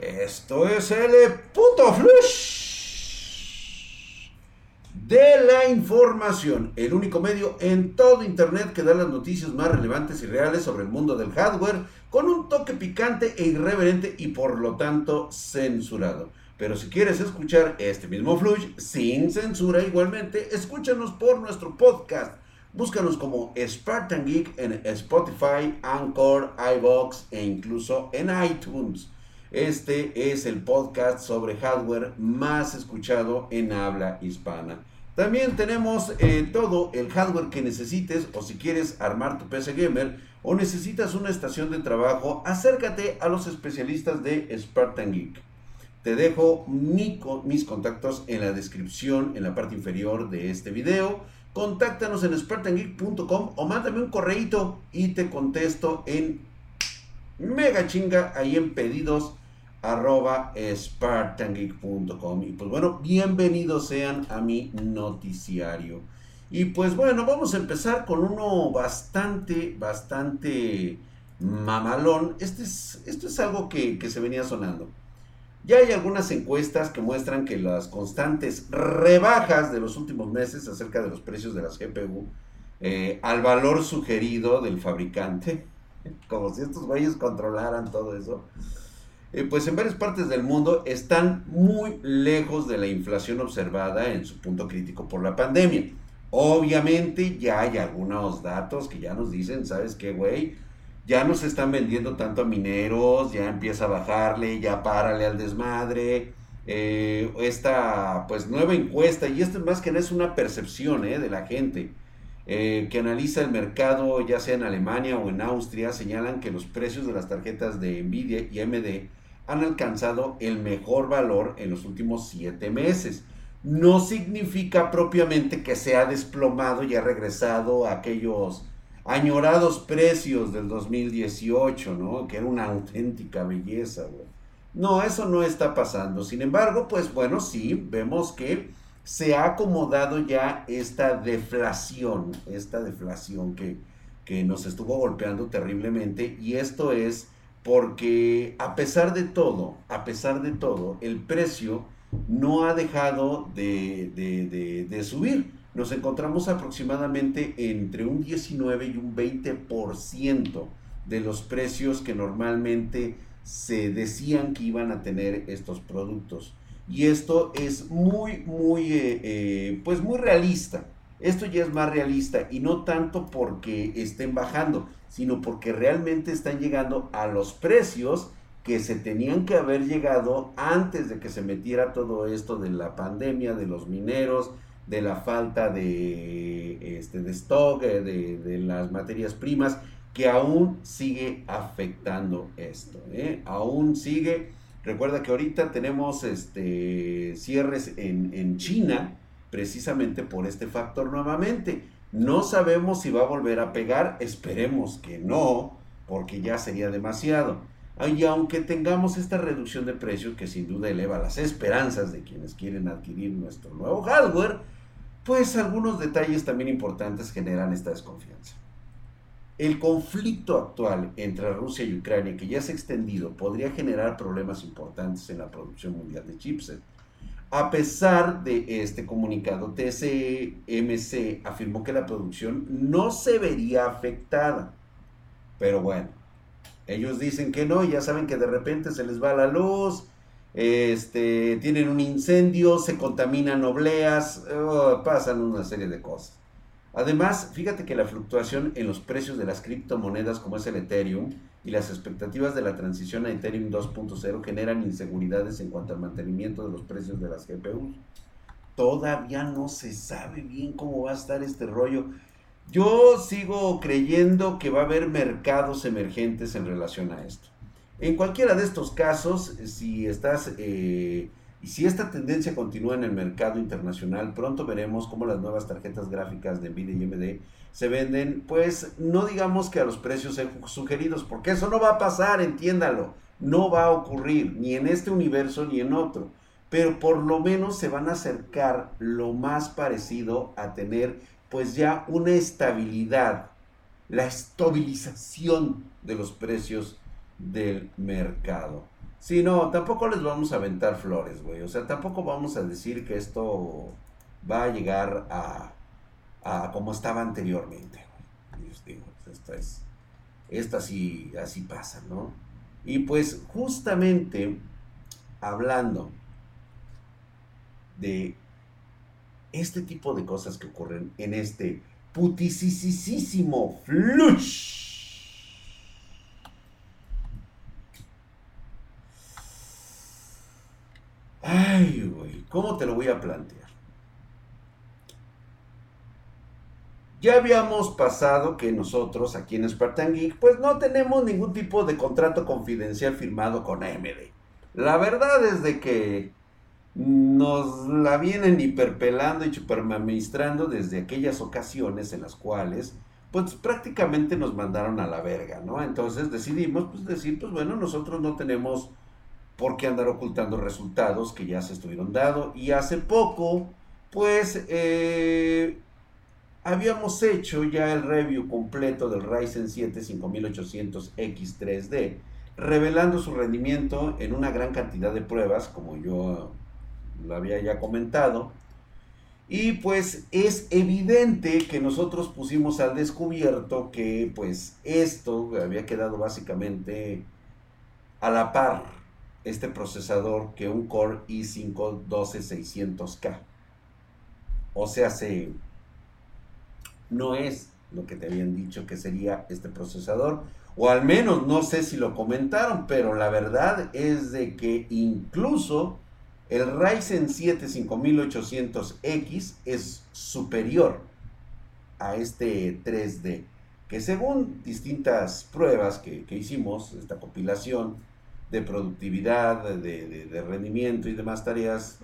Esto es el puto flush de la información, el único medio en todo internet que da las noticias más relevantes y reales sobre el mundo del hardware con un toque picante e irreverente y por lo tanto censurado. Pero si quieres escuchar este mismo flush sin censura igualmente, escúchanos por nuestro podcast. Búscanos como Spartan Geek en Spotify, Anchor, iBox e incluso en iTunes. Este es el podcast sobre hardware más escuchado en habla hispana. También tenemos eh, todo el hardware que necesites o si quieres armar tu PC gamer o necesitas una estación de trabajo, acércate a los especialistas de Spartan Geek. Te dejo mis contactos en la descripción, en la parte inferior de este video. Contáctanos en spartangeek.com o mándame un correito y te contesto en mega chinga ahí en pedidos arroba spartangeek.com. Y pues bueno, bienvenidos sean a mi noticiario. Y pues bueno, vamos a empezar con uno bastante, bastante mamalón. Este es, esto es algo que, se venía sonando. Ya hay algunas encuestas que muestran que las constantes rebajas de los últimos meses acerca de los precios de las GPU eh, al valor sugerido del fabricante, como si estos güeyes controlaran todo eso, eh, pues en varias partes del mundo están muy lejos de la inflación observada en su punto crítico por la pandemia. Obviamente ya hay algunos datos que ya nos dicen, ¿sabes qué, güey? Ya no se están vendiendo tanto a mineros, ya empieza a bajarle, ya párale al desmadre. Eh, esta pues nueva encuesta, y esto más que nada es una percepción eh, de la gente que analiza el mercado, ya sea en Alemania o en Austria, señalan que los precios de las tarjetas de Nvidia y AMD han alcanzado el mejor valor en los últimos siete meses. No significa propiamente que se ha desplomado y ha regresado a aquellos añorados precios del 2018, ¿no? Que era una auténtica belleza, No, eso no está pasando. Sin embargo, pues bueno, sí, vemos que se ha acomodado ya esta deflación, esta deflación que, que nos estuvo golpeando terriblemente y esto es porque a pesar de todo, a pesar de todo, el precio no ha dejado de, subir. Nos encontramos aproximadamente entre un 19 y un 20% de los precios que normalmente se decían que iban a tener estos productos. Y esto es muy, muy, eh, eh, pues muy realista. Esto ya es más realista y no tanto porque estén bajando, sino porque realmente están llegando a los precios que se tenían que haber llegado antes de que se metiera todo esto de la pandemia, de los mineros, de la falta de, este, de stock, eh, de, las materias primas, que aún sigue afectando esto. ¿eh? Aún sigue. Recuerda que ahorita tenemos este, cierres en, en China, precisamente por este factor nuevamente. No sabemos si va a volver a pegar, esperemos que no, porque ya sería demasiado. Y aunque tengamos esta reducción de precios que sin duda eleva las esperanzas de quienes quieren adquirir nuestro nuevo hardware, pues algunos detalles también importantes generan esta desconfianza. El conflicto actual entre Rusia y Ucrania, que ya se ha extendido, podría generar problemas importantes en la producción mundial de chipset a pesar de este comunicado, TSMC afirmó que la producción no se vería afectada. Pero bueno, ellos dicen que no, ya saben que de repente se les va la luz, este, tienen un incendio, se contaminan obleas, oh, pasan una serie de cosas. Además, fíjate que la fluctuación en los precios de las criptomonedas como es el Ethereum y las expectativas de la transición a Ethereum 2.0 generan inseguridades en cuanto al mantenimiento de los precios de las GPUs. Todavía no se sabe bien cómo va a estar este rollo. Yo sigo creyendo que va a haber mercados emergentes en relación a esto. En cualquiera de estos casos, si estás eh, y si esta tendencia continúa en el mercado internacional, pronto veremos cómo las nuevas tarjetas gráficas de Nvidia y AMD se venden, pues no digamos que a los precios sugeridos, porque eso no va a pasar, entiéndalo, no va a ocurrir ni en este universo ni en otro, pero por lo menos se van a acercar lo más parecido a tener pues ya una estabilidad, la estabilización de los precios del mercado. Sí, no, tampoco les vamos a aventar flores, güey. O sea, tampoco vamos a decir que esto va a llegar a, a como estaba anteriormente. Digo, esta es, esta sí, así pasa, ¿no? Y pues justamente hablando de este tipo de cosas que ocurren en este putisísimo flush. Ay, güey, ¿cómo te lo voy a plantear? Ya habíamos pasado que nosotros aquí en Spartan Geek, pues no tenemos ningún tipo de contrato confidencial firmado con AMD. La verdad es de que nos la vienen hiperpelando y superministrando desde aquellas ocasiones en las cuales pues prácticamente nos mandaron a la verga, ¿no? Entonces decidimos pues decir, pues bueno, nosotros no tenemos por qué andar ocultando resultados que ya se estuvieron dando y hace poco pues eh, habíamos hecho ya el review completo del Ryzen 7 5800X3D revelando su rendimiento en una gran cantidad de pruebas como yo lo había ya comentado. Y pues es evidente que nosotros pusimos al descubierto que pues esto había quedado básicamente a la par este procesador que un Core i5 12600K. O sea, se, no es lo que te habían dicho que sería este procesador. O al menos no sé si lo comentaron, pero la verdad es de que incluso el Ryzen 7 5800X es superior a este 3D, que según distintas pruebas que, hicimos, esta compilación de productividad, de, de, rendimiento y demás tareas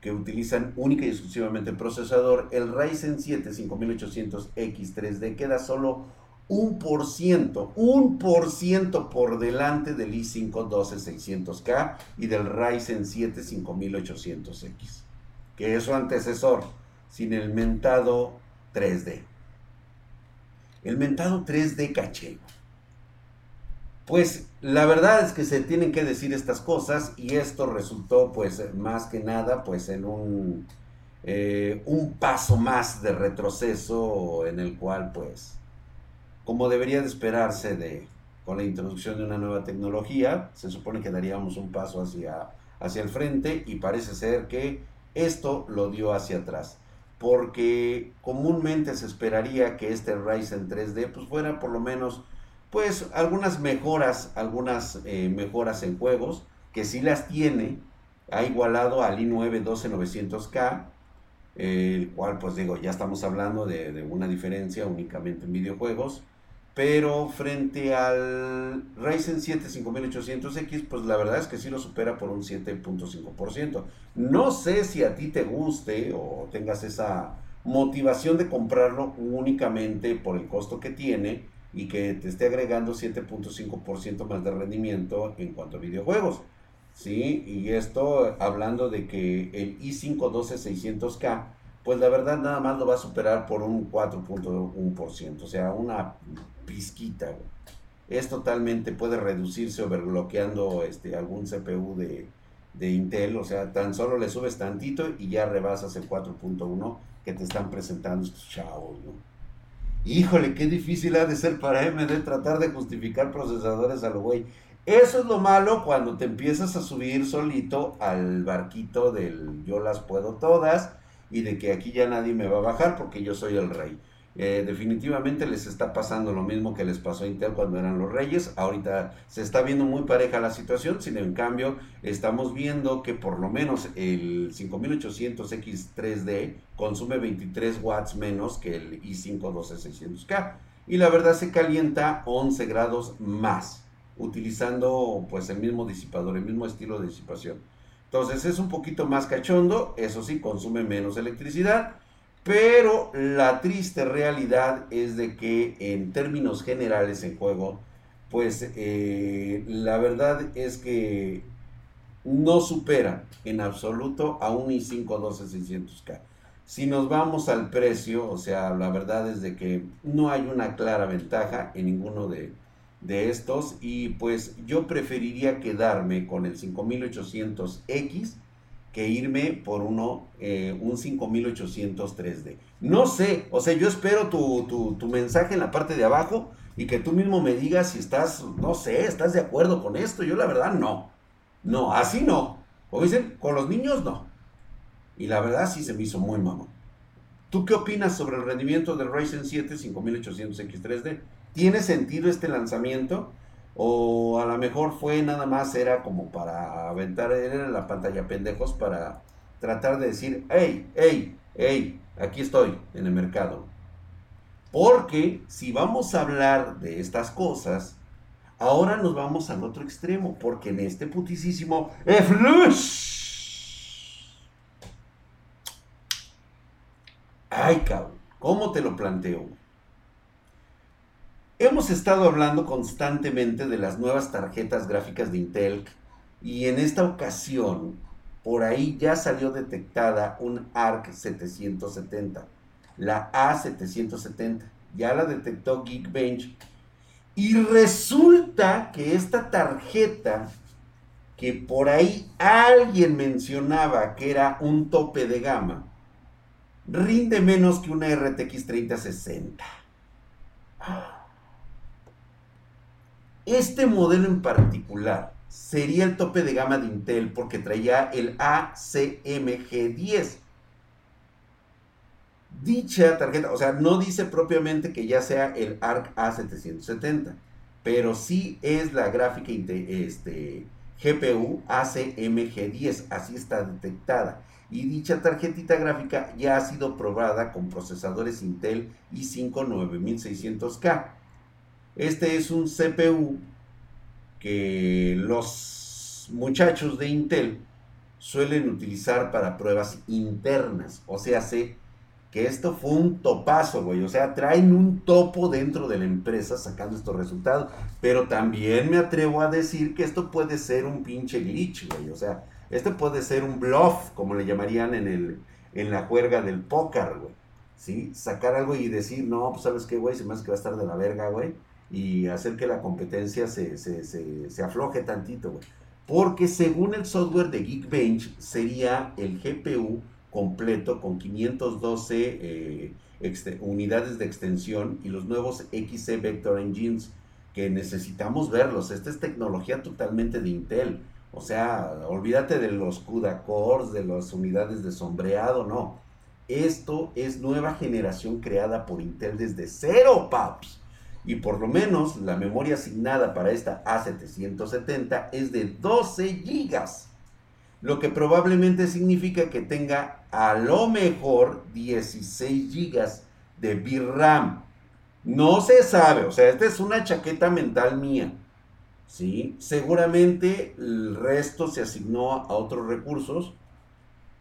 que utilizan única y exclusivamente el procesador, el Ryzen 7 5800X 3D queda solo un por ciento, un por ciento por delante del i5 12600K y del Ryzen 7 5800X, que es su antecesor, sin el mentado 3D. El mentado 3D caché. Pues la verdad es que se tienen que decir estas cosas y esto resultó pues más que nada pues en un, eh, un paso más de retroceso en el cual pues como debería de esperarse de, con la introducción de una nueva tecnología, se supone que daríamos un paso hacia, hacia el frente y parece ser que esto lo dio hacia atrás. Porque comúnmente se esperaría que este Ryzen 3D pues fuera por lo menos pues algunas mejoras, algunas eh, mejoras en juegos, que sí las tiene, ha igualado al i9 12900K, el cual pues digo, ya estamos hablando de, de una diferencia únicamente en videojuegos, pero frente al Ryzen 7 5800X, pues la verdad es que sí lo supera por un 7.5%. No sé si a ti te guste o tengas esa motivación de comprarlo únicamente por el costo que tiene y que te esté agregando 7.5% más de rendimiento en cuanto a videojuegos. ¿Sí? Y esto hablando de que el i5 12600K pues la verdad nada más lo va a superar por un 4.1%, o sea, una pizquita. Es totalmente, puede reducirse overbloqueando este, algún CPU de, Intel, o sea, tan solo le subes tantito y ya rebasas el 4.1 que te están presentando estos chavos, ¿no? Híjole, qué difícil ha de ser para AMD tratar de justificar procesadores a lo güey. Eso es lo malo cuando te empiezas a subir solito al barquito del yo las puedo todas y de que aquí ya nadie me va a bajar porque yo soy el rey. Eh, definitivamente les está pasando lo mismo que les pasó a Intel cuando eran los reyes. Ahorita se está viendo muy pareja la situación, sin en cambio estamos viendo que por lo menos el 5800X3D consume 23 watts menos que el i5 12600K. Y la verdad se calienta 11 grados más, utilizando pues el mismo disipador, el mismo estilo de disipación. Entonces es un poquito más cachondo, eso sí, consume menos electricidad, pero la triste realidad es de que en términos generales en juego, pues eh, la verdad es que no supera en absoluto a un i5 12600K. Si nos vamos al precio, o sea, la verdad es de que no hay una clara ventaja en ninguno de, de estos y pues yo preferiría quedarme con el 5800X que irme por uno, eh, un 5800 3D. No sé, o sea, yo espero tu, tu, mensaje en la parte de abajo y que tú mismo me digas si estás, no sé, estás de acuerdo con esto. Yo la verdad no. No, así no. Como dicen, con los niños no. Y la verdad sí se me hizo muy mamón. ¿Tú qué opinas sobre el rendimiento del Ryzen 7 5800X3D? ¿Tiene sentido este lanzamiento? O a lo mejor fue nada más, era como para aventar en la pantalla pendejos para tratar de decir, hey, hey, hey, aquí estoy en el mercado. Porque si vamos a hablar de estas cosas, ahora nos vamos al otro extremo, porque en este putisísimo flush. Ay, cabrón, ¿cómo te lo planteo? Hemos estado hablando constantemente de las nuevas tarjetas gráficas de Intel y en esta ocasión por ahí ya salió detectada un ARC 770, la A770, ya la detectó Geekbench y resulta que esta tarjeta que por ahí alguien mencionaba que era un tope de gama, rinde menos que una RTX 3060. Este modelo en particular sería el tope de gama de Intel porque traía el ACMG10. Dicha tarjeta, o sea, no dice propiamente que ya sea el ARC A770, pero sí es la gráfica este, GPU ACMG10, así está detectada. Y dicha tarjetita gráfica ya ha sido probada con procesadores Intel i5 9600K este es un CPU que los muchachos de Intel suelen utilizar para pruebas internas. O sea, sé que esto fue un topazo, güey. O sea, traen un topo dentro de la empresa sacando estos resultados. Pero también me atrevo a decir que esto puede ser un pinche glitch, güey. O sea, este puede ser un bluff, como le llamarían en, el, en la juerga del póker, güey. ¿Sí? Sacar algo y decir, no, pues sabes qué, güey, se me hace que va a estar de la verga, güey y hacer que la competencia se, se, afloje tantito. Porque según el software de Geekbench, sería el GPU completo con 512 eh, unidades de extensión y los nuevos XC Vector Engines que necesitamos verlos. Esta es tecnología totalmente de Intel. O sea, olvídate de los CUDA cores, de las unidades de sombreado, no. Esto es nueva generación creada por Intel desde cero, paps y por lo menos la memoria asignada para esta A770 es de 12 GB, lo que probablemente significa que tenga a lo mejor 16 GB de VRAM. No se sabe, o sea, esta es una chaqueta mental mía. ¿sí? Seguramente el resto se asignó a otros recursos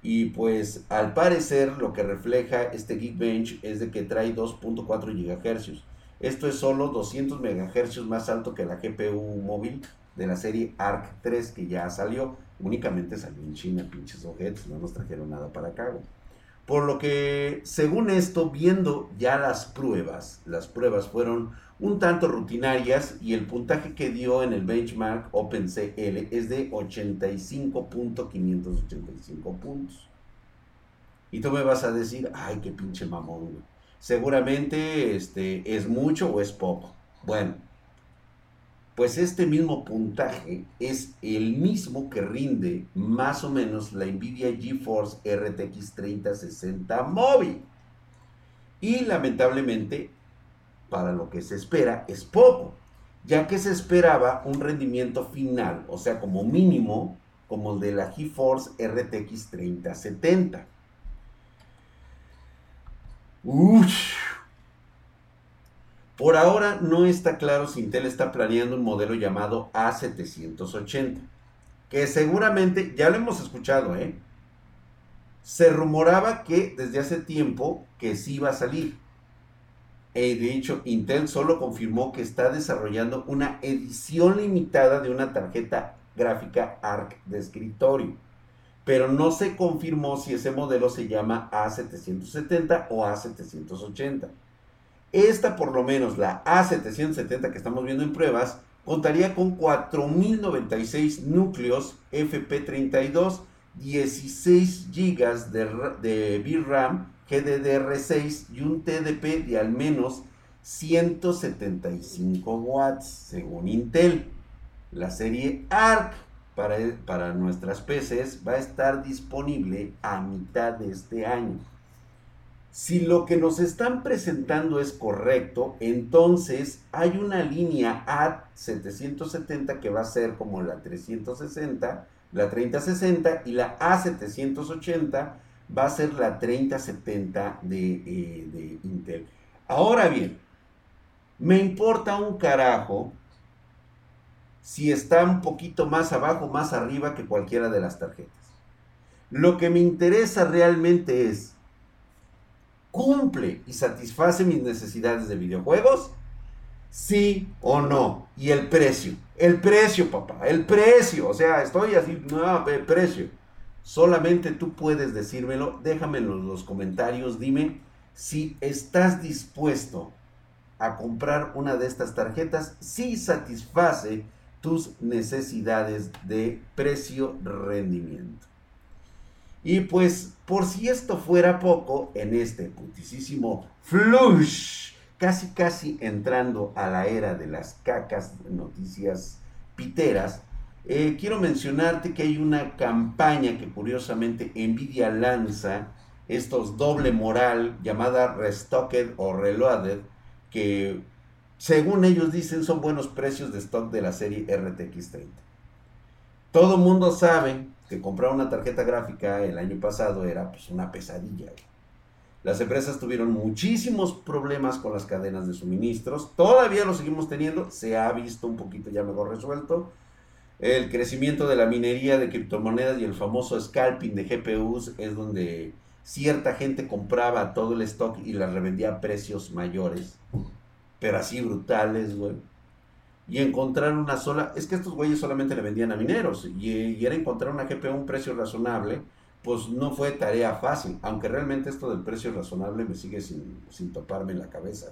y pues al parecer lo que refleja este Geekbench es de que trae 2.4 GHz esto es solo 200 MHz más alto que la GPU móvil de la serie ARC 3 que ya salió. Únicamente salió en China, pinches objetos, no nos trajeron nada para acá. Por lo que, según esto, viendo ya las pruebas, las pruebas fueron un tanto rutinarias y el puntaje que dio en el benchmark OpenCL es de 85.585 puntos. Y tú me vas a decir, ay, qué pinche mamón, seguramente este, es mucho o es poco. Bueno, pues este mismo puntaje es el mismo que rinde más o menos la Nvidia GeForce RTX 3060 móvil. Y lamentablemente, para lo que se espera, es poco, ya que se esperaba un rendimiento final, o sea, como mínimo, como el de la GeForce RTX 3070. Por ahora no está claro si Intel está planeando un modelo llamado A780, que seguramente ya lo hemos escuchado, ¿eh? Se rumoraba que desde hace tiempo que sí iba a salir. E de hecho, Intel solo confirmó que está desarrollando una edición limitada de una tarjeta gráfica ARC de escritorio pero no se confirmó si ese modelo se llama A770 o A780. Esta por lo menos, la A770 que estamos viendo en pruebas, contaría con 4096 núcleos FP32, 16 GB de, de VRAM GDDR6 y un TDP de al menos 175 watts, según Intel. La serie ARC para, nuestras PCs va a estar disponible a mitad de este año. Si lo que nos están presentando es correcto, entonces hay una línea A770 que va a ser como la 360, la 3060 y la A780 va a ser la 3070 de, eh, de Intel. Ahora bien, me importa un carajo si está un poquito más abajo, más arriba que cualquiera de las tarjetas. Lo que me interesa realmente es cumple y satisface mis necesidades de videojuegos? Sí o no. Y el precio. El precio, papá. El precio. O sea, estoy así. No, el precio. Solamente tú puedes decírmelo. Déjamelo en los comentarios. Dime si estás dispuesto a comprar una de estas tarjetas si satisface tus necesidades de precio-rendimiento. Y pues, por si esto fuera poco, en este putisísimo flush, casi casi entrando a la era de las cacas noticias piteras, eh, quiero mencionarte que hay una campaña que curiosamente Nvidia lanza, estos doble moral, llamada Restocked o Reloaded, que según ellos dicen son buenos precios de stock de la serie RTX 30. Todo mundo sabe que comprar una tarjeta gráfica el año pasado era pues una pesadilla. Las empresas tuvieron muchísimos problemas con las cadenas de suministros, todavía lo seguimos teniendo, se ha visto un poquito ya mejor resuelto. El crecimiento de la minería de criptomonedas y el famoso scalping de GPUs es donde cierta gente compraba todo el stock y la revendía a precios mayores, pero así brutales, güey y encontrar una sola, es que estos güeyes solamente le vendían a mineros y, era encontrar una GPU a un precio razonable, pues no fue tarea fácil, aunque realmente esto del precio razonable me sigue sin, sin toparme en la cabeza.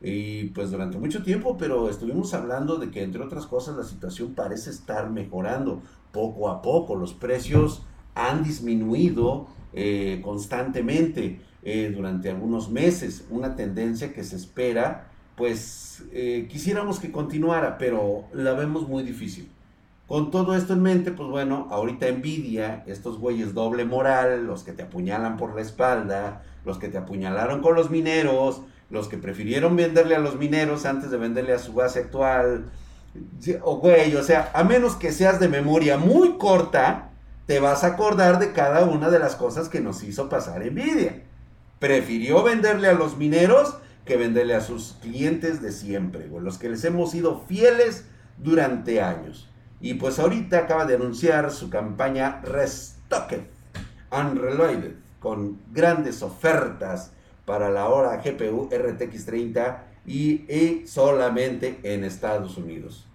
Y pues durante mucho tiempo, pero estuvimos hablando de que entre otras cosas la situación parece estar mejorando poco a poco, los precios han disminuido eh, constantemente eh, durante algunos meses, una tendencia que se espera pues eh, quisiéramos que continuara, pero la vemos muy difícil. Con todo esto en mente, pues bueno, ahorita envidia, estos güeyes doble moral, los que te apuñalan por la espalda, los que te apuñalaron con los mineros, los que prefirieron venderle a los mineros antes de venderle a su base actual. O güey, o sea, a menos que seas de memoria muy corta, te vas a acordar de cada una de las cosas que nos hizo pasar envidia. Prefirió venderle a los mineros que venderle a sus clientes de siempre, los que les hemos sido fieles durante años. Y pues ahorita acaba de anunciar su campaña Restocked Unreloaded con grandes ofertas para la hora GPU RTX 30 y, solamente en Estados Unidos.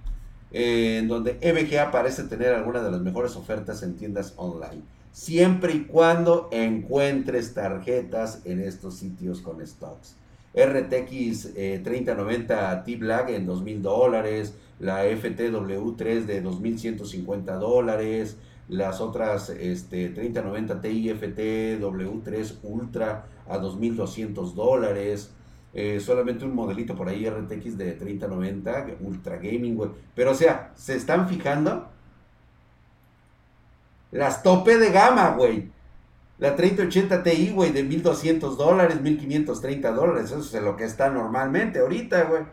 En donde EVGA parece tener algunas de las mejores ofertas en tiendas online. Siempre y cuando encuentres tarjetas en estos sitios con stocks. RTX 3090 T-Black en 2000 dólares, la FTW3 de 2150 dólares, las otras este, 3090 Ti FTW3 Ultra a 2200 dólares. Eh, solamente un modelito por ahí RTX de 3090 Ultra Gaming, Pero o sea, ¿se están fijando? Las tope de gama, güey. La 3080 Ti, güey, de 1200 dólares, 1530 dólares. Eso es lo que está normalmente ahorita, güey.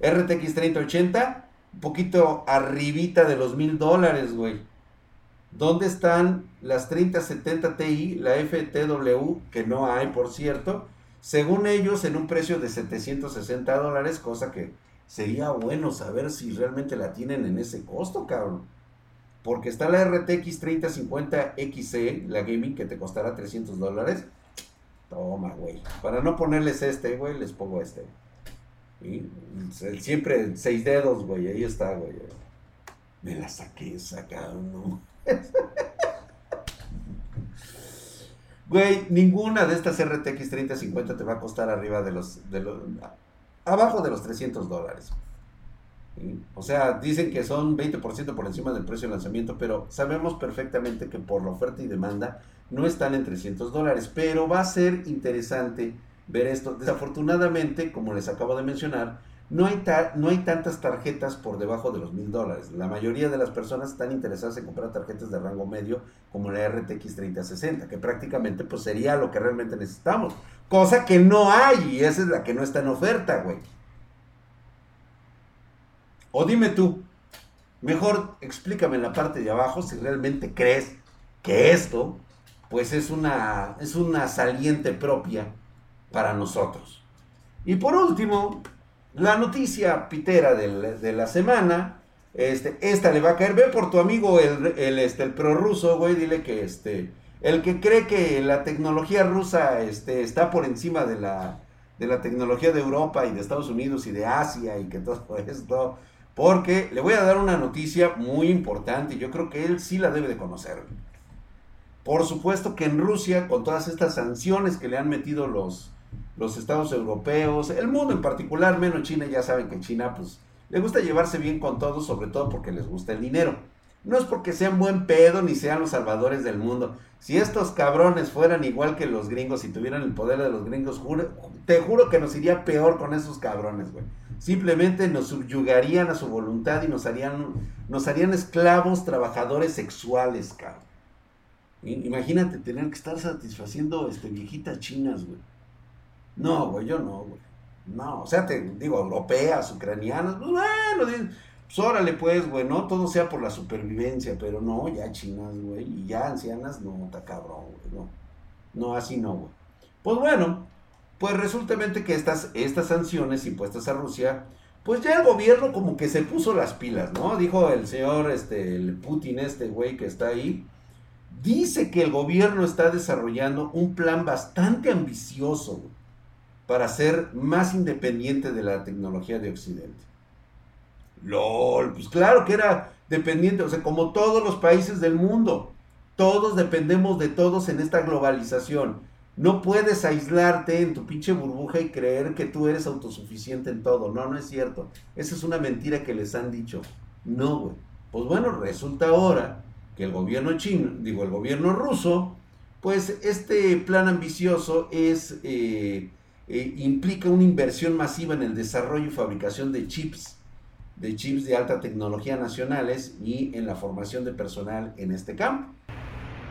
RTX 3080, un poquito arribita de los 1000 dólares, güey. ¿Dónde están las 3070 Ti, la FTW, que no hay, por cierto? Según ellos, en un precio de 760 dólares, cosa que sería bueno saber si realmente la tienen en ese costo, cabrón. Porque está la RTX 3050 XE, la gaming, que te costará 300 dólares. Toma, güey. Para no ponerles este, güey, les pongo este. Siempre seis dedos, güey. Ahí está, güey. Me la saqué sacado, ¿no? Güey, ninguna de estas RTX 3050 te va a costar arriba de los, abajo de los 300 dólares. O sea, dicen que son 20% por encima del precio de lanzamiento, pero sabemos perfectamente que por la oferta y demanda no están en 300 dólares. Pero va a ser interesante ver esto. Desafortunadamente, como les acabo de mencionar, no hay, no hay tantas tarjetas por debajo de los mil dólares. La mayoría de las personas están interesadas en comprar tarjetas de rango medio como la RTX 3060, que prácticamente pues sería lo que realmente necesitamos. Cosa que no hay y esa es la que no está en oferta, güey. O dime tú, mejor explícame en la parte de abajo si realmente crees que esto, pues es una, es una saliente propia para nosotros. Y por último, la noticia pitera de la semana, este, esta le va a caer, ve por tu amigo el, el, este, el prorruso, güey, dile que este, el que cree que la tecnología rusa este, está por encima de la, de la tecnología de Europa y de Estados Unidos y de Asia y que todo esto, porque le voy a dar una noticia muy importante y yo creo que él sí la debe de conocer. Por supuesto que en Rusia, con todas estas sanciones que le han metido los, los estados europeos, el mundo en particular, menos China, ya saben que China pues le gusta llevarse bien con todos, sobre todo porque les gusta el dinero. No es porque sean buen pedo ni sean los salvadores del mundo. Si estos cabrones fueran igual que los gringos y tuvieran el poder de los gringos, te juro que nos iría peor con esos cabrones, güey. Simplemente nos subyugarían a su voluntad y nos harían, nos harían esclavos trabajadores sexuales, cabrón. Imagínate tener que estar satisfaciendo este, viejitas chinas, güey. No, güey, yo no, güey. No, o sea, te digo, europeas, ucranianas, pues bueno, pues órale pues, güey, no todo sea por la supervivencia, pero no, ya chinas, güey, y ya ancianas, no, está cabrón, güey, no. No, así no, güey. Pues bueno, pues resulta que estas, estas sanciones impuestas a Rusia, pues ya el gobierno como que se puso las pilas, ¿no? Dijo el señor, este, el Putin, este güey que está ahí, dice que el gobierno está desarrollando un plan bastante ambicioso para ser más independiente de la tecnología de Occidente. LOL, pues claro que era dependiente, o sea, como todos los países del mundo, todos dependemos de todos en esta globalización. No puedes aislarte en tu pinche burbuja y creer que tú eres autosuficiente en todo. No, no es cierto. Esa es una mentira que les han dicho. No, güey. Pues bueno, resulta ahora que el gobierno chino, digo, el gobierno ruso, pues este plan ambicioso es, eh, eh, implica una inversión masiva en el desarrollo y fabricación de chips, de chips de alta tecnología nacionales y en la formación de personal en este campo.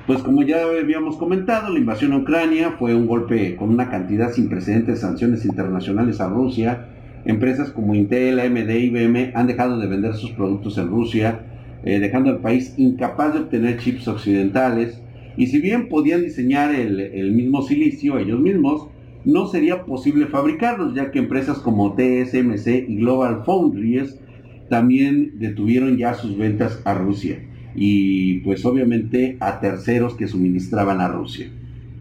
Pues como ya habíamos comentado, la invasión a Ucrania fue un golpe con una cantidad sin precedentes de sanciones internacionales a Rusia. Empresas como Intel, AMD y IBM han dejado de vender sus productos en Rusia, eh, dejando al país incapaz de obtener chips occidentales. Y si bien podían diseñar el, el mismo silicio ellos mismos, no sería posible fabricarlos, ya que empresas como TSMC y Global Foundries también detuvieron ya sus ventas a Rusia y pues obviamente a terceros que suministraban a Rusia.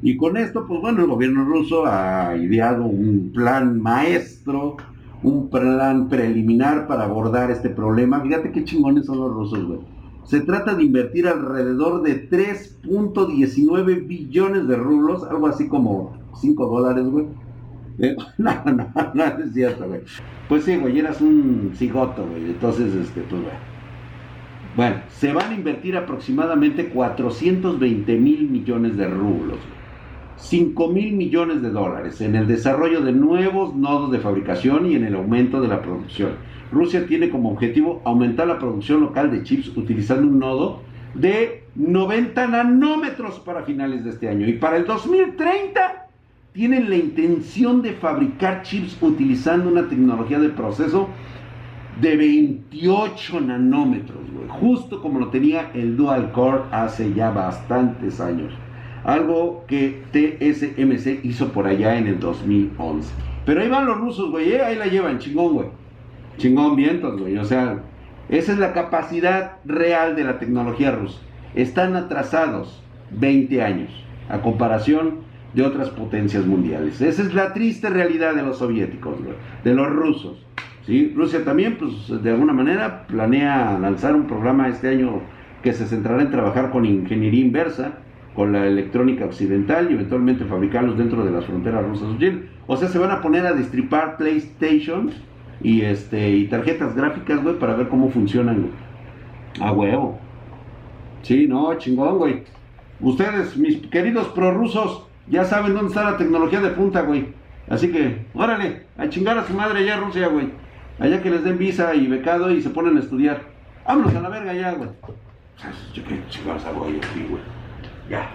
Y con esto, pues bueno, el gobierno ruso ha ideado un plan maestro, un plan preliminar para abordar este problema. Fíjate qué chingones son los rusos, güey. Se trata de invertir alrededor de 3.19 billones de rublos, algo así como 5 dólares, güey. Eh, no, no, no, es cierto, güey. Pues sí, güey, eras un cigoto, güey. Entonces, este, pues, güey. Bueno, se van a invertir aproximadamente 420 mil millones de rublos, 5 mil millones de dólares en el desarrollo de nuevos nodos de fabricación y en el aumento de la producción. Rusia tiene como objetivo aumentar la producción local de chips utilizando un nodo de 90 nanómetros para finales de este año. Y para el 2030 tienen la intención de fabricar chips utilizando una tecnología de proceso de 28 nanómetros, justo como lo tenía el Dual Core hace ya bastantes años. Algo que TSMC hizo por allá en el 2011. Pero ahí van los rusos, güey, ¿eh? ahí la llevan, chingón, güey. Chingón vientos, güey. O sea, esa es la capacidad real de la tecnología rusa. Están atrasados 20 años a comparación de otras potencias mundiales. Esa es la triste realidad de los soviéticos, de los rusos. Rusia también, pues de alguna manera, planea lanzar un programa este año que se centrará en trabajar con ingeniería inversa con la electrónica occidental y eventualmente fabricarlos dentro de las fronteras rusas. O sea, se van a poner a destripar PlayStation y este y tarjetas gráficas, güey, para ver cómo funcionan, güey. A huevo. Sí, no, chingón, güey. Ustedes, mis queridos prorrusos, ya saben dónde está la tecnología de punta, güey. Así que, órale, a chingar a su madre allá Rusia, güey. Allá que les den visa y becado y se ponen a estudiar. Vámonos a la verga ya, güey. Yo qué chingados hago ahí aquí, güey. Ya.